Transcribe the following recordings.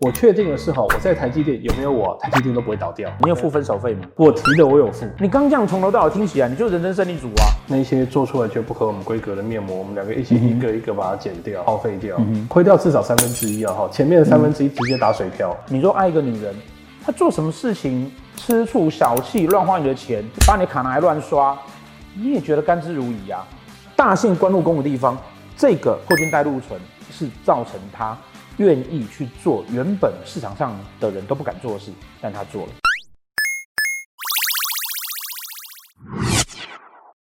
我确定的是哈，我在台积电有没有我，台积电都不会倒掉。你有付分手费吗？我提的我有付。你刚这样从头到尾听起来，你就人生胜利组啊。那些做出来却不合我们规格的面膜，我们两个一起一个一个把它剪掉、耗费掉，亏掉至少三分之一啊！哈，前面的三分之一直接打水漂。你说爱一个女人，她做什么事情吃醋小气，乱花你的钱，把你卡拿来乱刷，你也觉得甘之如饴啊？大姓关禄宫的地方，这个破军带禄存是造成他。愿意去做原本市场上的人都不敢做的事，但他做了。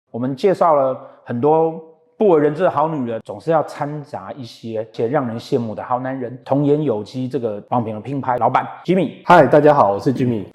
我们介绍了很多不为人知的好女人，总是要掺杂一些且让人羡慕的好男人。童颜有机这个保养品的品牌老板 Jimmy，嗨，大家好，我是 Jimmy。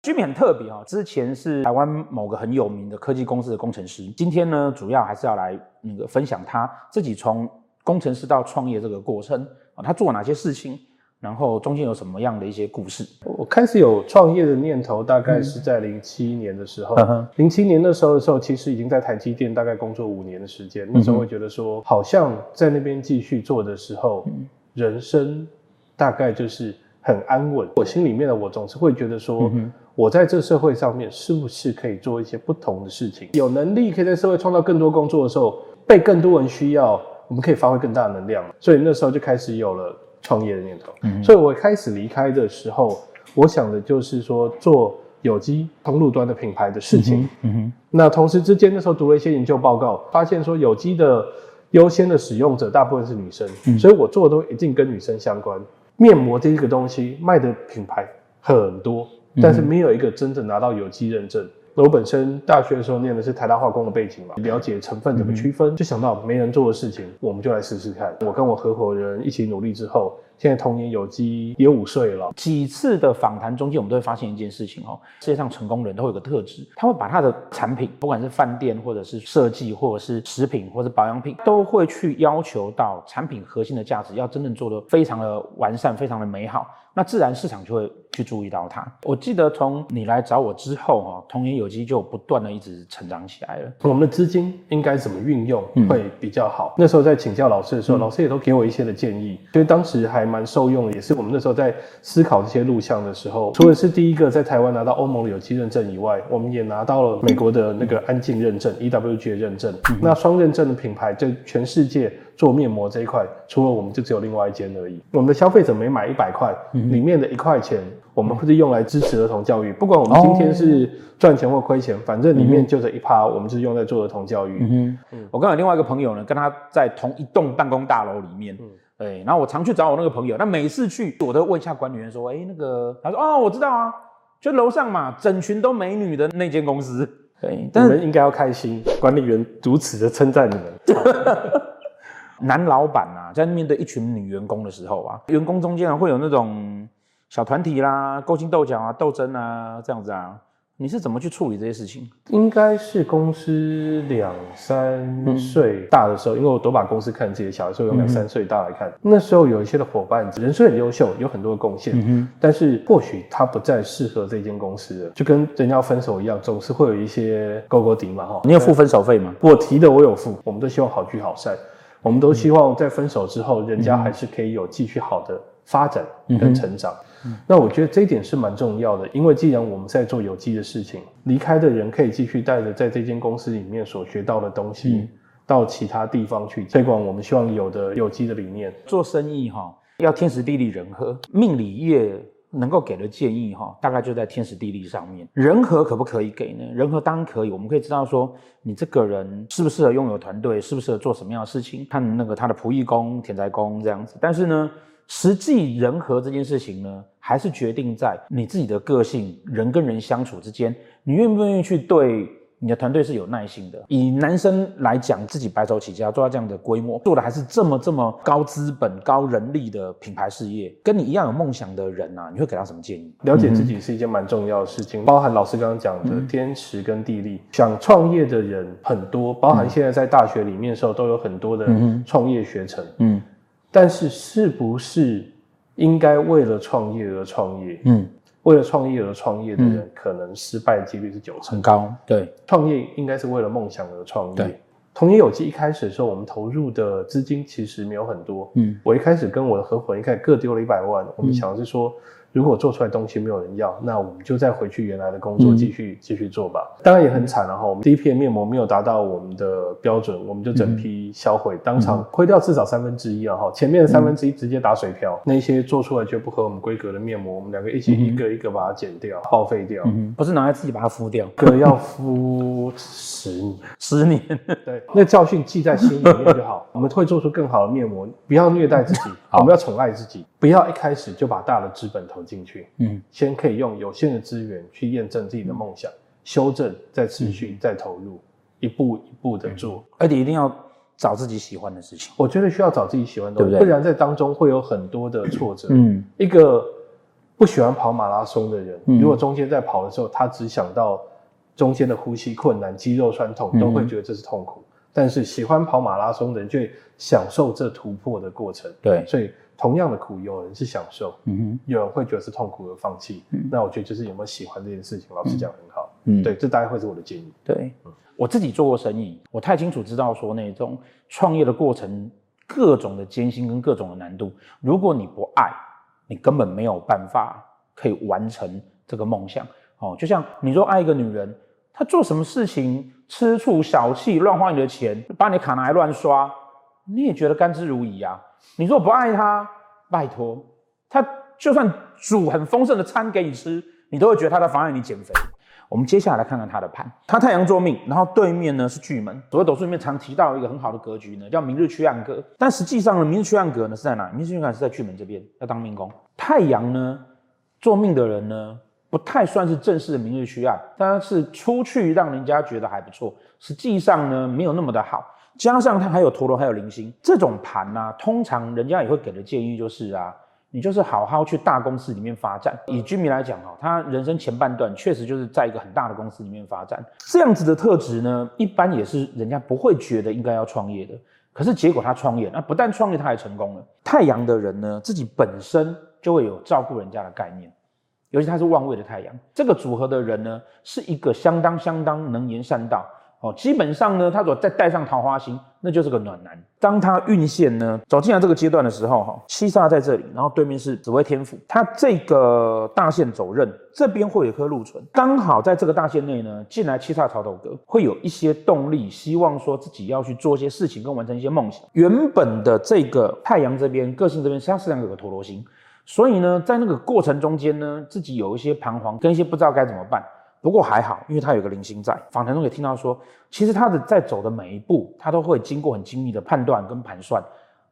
Jimmy 很特别啊，之前是台湾某个很有名的科技公司的工程师，今天呢，主要还是要来那个分享他自己从。工程师到创业这个过程啊，他做了哪些事情？然后中间有什么样的一些故事？我开始有创业的念头，大概是在零七年的时候。零七、嗯、年的时候的时候，其实已经在台积电大概工作五年的时间。那时候会觉得说，好像在那边继续做的时候，人生大概就是很安稳。我心里面的我总是会觉得说，我在这社会上面是不是可以做一些不同的事情？有能力可以在社会创造更多工作的时候，被更多人需要。我们可以发挥更大的能量，所以那时候就开始有了创业的念头。嗯，所以我开始离开的时候，我想的就是说做有机通路端的品牌的事情。嗯哼。那同时之间，那时候读了一些研究报告，发现说有机的优先的使用者大部分是女生，嗯，所以我做的都一定跟女生相关。面膜这一个东西卖的品牌很多，但是没有一个真正拿到有机认证。我本身大学的时候念的是台大化工的背景嘛，了解成分怎么区分，就想到没人做的事情，我们就来试试看。我跟我合伙人一起努力之后。现在童年有机也五岁了。几次的访谈中间，我们都会发现一件事情哦，世界上成功人都会有个特质，他会把他的产品，不管是饭店或者是设计，或者是食品或者保养品，都会去要求到产品核心的价值要真正做得非常的完善，非常的美好，那自然市场就会去注意到它。我记得从你来找我之后哈，童年有机就不断的一直成长起来了。我们的资金应该怎么运用会比较好？嗯、那时候在请教老师的时候，嗯、老师也都给我一些的建议，因为当时还。蛮受用的，也是我们那时候在思考这些录像的时候，除了是第一个在台湾拿到欧盟的有机认证以外，我们也拿到了美国的那个安静认证 （EWG） 的认证。嗯、那双认证的品牌，在全世界做面膜这一块，除了我们就只有另外一间而已。我们的消费者每买一百块，里面的一块钱，我们会是用来支持儿童教育。不管我们今天是赚钱或亏钱，反正里面就这一趴，我们就是用在做儿童教育。嗯哼，我刚有另外一个朋友呢，跟他在同一栋办公大楼里面。嗯对，然后我常去找我那个朋友，那每次去我都问一下管理员说，哎，那个他说，哦，我知道啊，就楼上嘛，整群都美女的那间公司。对，但是你们应该要开心，管理员如此的称赞你们。男老板啊，在面对一群女员工的时候啊，员工中间啊会有那种小团体啦，勾心斗角啊，斗争啊，这样子啊。你是怎么去处理这些事情？应该是公司两三岁大的时候，嗯、因为我都把公司看自己的小孩，所以用两三岁大来看。嗯、那时候有一些的伙伴，人虽很优秀，有很多的贡献，嗯、但是或许他不再适合这间公司了，就跟人家分手一样，总是会有一些勾勾底嘛，哈。你有付分手费吗？我提的我有付，我们都希望好聚好散，我们都希望在分手之后，人家还是可以有继续好的发展跟成长。嗯那我觉得这一点是蛮重要的，因为既然我们在做有机的事情，离开的人可以继续带着在这间公司里面所学到的东西，到其他地方去推广我们希望有的有机的理念。做生意哈，要天时地利人和，命理业能够给的建议哈，大概就在天时地利上面。人和可不可以给呢？人和当然可以，我们可以知道说你这个人适不适合拥有团队，适不适合做什么样的事情，看那个他的仆役工、田宅工这样子。但是呢，实际人和这件事情呢，还是决定在你自己的个性，人跟人相处之间，你愿不愿意去对你的团队是有耐心的。以男生来讲，自己白手起家做到这样的规模，做的还是这么这么高资本、高人力的品牌事业，跟你一样有梦想的人啊，你会给他什么建议？了解自己是一件蛮重要的事情，包含老师刚刚讲的天时跟地利。想创业的人很多，包含现在在大学里面的时候都有很多的创业学程。嗯。但是，是不是应该为了创业而创业？嗯，为了创业而创业的人，嗯、可能失败几率是九成。很高。对，创业应该是为了梦想而创业。对，童颜有机一开始的时候，我们投入的资金其实没有很多。嗯，我一开始跟我的合伙人一开始各丢了一百万，我们想的是说。如果做出来东西没有人要，那我们就再回去原来的工作继续继、嗯、续做吧。当然也很惨了哈，我们第一片面膜没有达到我们的标准，我们就整批销毁，嗯、当场亏掉至少三分之一啊哈。前面的三分之一直接打水漂，嗯、那些做出来就不合我们规格的面膜，我们两个一起一个一个把它剪掉、报废掉、嗯。不是拿来自己把它敷掉，可要敷十年，十年。对，那教训记在心里面就好。我们会做出更好的面膜，不要虐待自己，我们要宠爱自己，不要一开始就把大的资本投进去，嗯，先可以用有限的资源去验证自己的梦想，嗯、修正，再持续，再投入，嗯、一步一步的做，而且一定要找自己喜欢的事情。我觉得需要找自己喜欢的东西，对不对？不然在当中会有很多的挫折。嗯，一个不喜欢跑马拉松的人，嗯、如果中间在跑的时候，他只想到中间的呼吸困难、肌肉酸痛，都会觉得这是痛苦。嗯、但是喜欢跑马拉松的人，就会享受这突破的过程。对，所以。同样的苦，有人是享受，嗯哼，有人会觉得是痛苦而放弃。嗯，那我觉得就是有没有喜欢这件事情，老实讲很好。嗯，对，这大概会是我的建议。对，嗯，我自己做过生意，我太清楚知道说那种创业的过程，各种的艰辛跟各种的难度，如果你不爱，你根本没有办法可以完成这个梦想。哦，就像你说爱一个女人，她做什么事情吃醋小气，乱花你的钱，把你卡拿来乱刷，你也觉得甘之如饴啊。你说不爱他，拜托，他就算煮很丰盛的餐给你吃，你都会觉得他在妨碍你减肥。我们接下来来看看他的盘，他太阳坐命，然后对面呢是巨门。所谓斗数里面常提到一个很好的格局呢，叫明日缺暗格。但实际上呢，明日缺暗格呢是在哪？明日缺暗格是在巨门这边，要当命宫。太阳呢，做命的人呢，不太算是正式的明日缺暗，但是出去让人家觉得还不错。实际上呢，没有那么的好。加上它还有陀螺，还有零星，这种盘呢、通常人家也会给的建议就是啊，你就是好好去大公司里面发展。以居民来讲哈，他人生前半段确实就是在一个很大的公司里面发展，这样子的特质呢，一般也是人家不会觉得应该要创业的。可是结果他创业，那不但创业，他还成功了。太阳的人呢，自己本身就会有照顾人家的概念，尤其他是旺位的太阳，这个组合的人呢，是一个相当相当能言善道。哦，基本上呢，他如果再带上桃花星，那就是个暖男。当他运线呢走进来这个阶段的时候，哈，七煞在这里，然后对面是紫微天府，他这个大线走刃，这边会有一颗禄存，刚好在这个大线内呢，进来七煞曹斗格，会有一些动力，希望说自己要去做一些事情跟完成一些梦想。原本的这个太阳这边，个性这边，它实际上有个陀螺星，所以呢，在那个过程中间呢，自己有一些彷徨，跟一些不知道该怎么办。不过还好，因为他有个零星在。访谈中也听到说，其实他的在走的每一步，他都会经过很精密的判断跟盘算，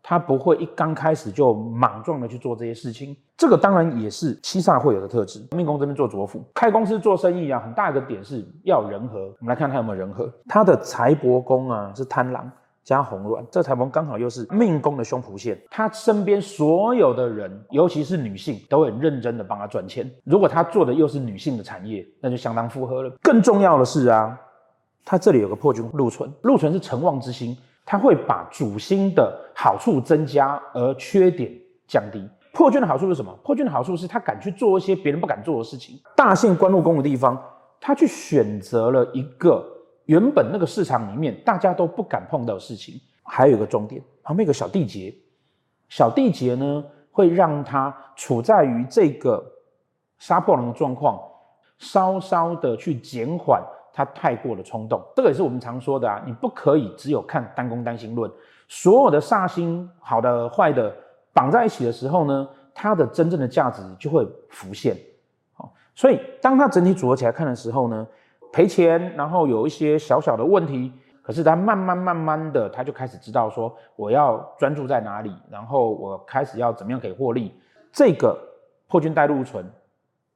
他不会一刚开始就莽撞的去做这些事情。这个当然也是七煞会有的特质。命宫这边做左辅，开公司做生意啊，很大一个点是要人和。我们来看他有没有人和。他的财帛宫啊是贪狼。加红鸾，这财帛刚好又是命宫的胸脯线，他身边所有的人，尤其是女性，都很认真的帮他赚钱。如果他做的又是女性的产业，那就相当符合了。更重要的是啊，他这里有个破军禄存，禄存是成旺之星，他会把主星的好处增加，而缺点降低。破军的好处是什么？破军的好处是他敢去做一些别人不敢做的事情。大限官禄宫的地方，他去选择了一个。原本那个市场里面大家都不敢碰到的事情，还有一个重点，旁边有个小地劫，小地劫呢会让他处在于这个杀破狼的状况，稍稍的去减缓他太过的冲动。这个也是我们常说的啊，你不可以只有看单宫单星论，所有的煞星好的坏的绑在一起的时候呢，它的真正的价值就会浮现。好，所以当它整体组合起来看的时候呢，赔钱，然后有一些小小的问题，可是他慢慢慢慢的，他就开始知道说我要专注在哪里，然后我开始要怎么样可以获利。这个破军带入存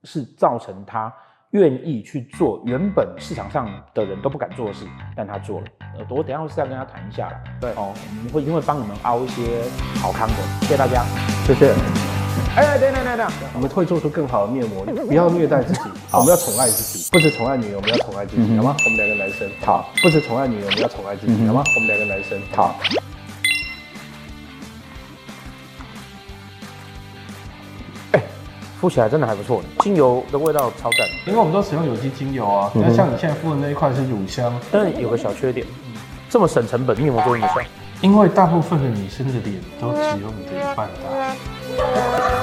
是造成他愿意去做原本市场上的人都不敢做的事，但他做了。呃，我等一下是要跟他谈一下了。对哦，我们会一定会帮你们凹一些好康的。谢谢大家，谢谢。哎，等等等等，我们会做出更好的面膜，不要虐待自己，我们要宠爱自己，不止宠爱女人，我们要宠爱自己，好吗？我们两个男生，好，不止宠爱女人，我们要宠爱自己，好吗？我们两个男生，好。哎，敷起来真的还不错，精油的味道超赞，因为我们都使用有机精油啊。那像你现在敷的那一块是乳香，但有个小缺点，这么省成本，面膜做那么小？因为大部分的女生的脸都只有你的一半大。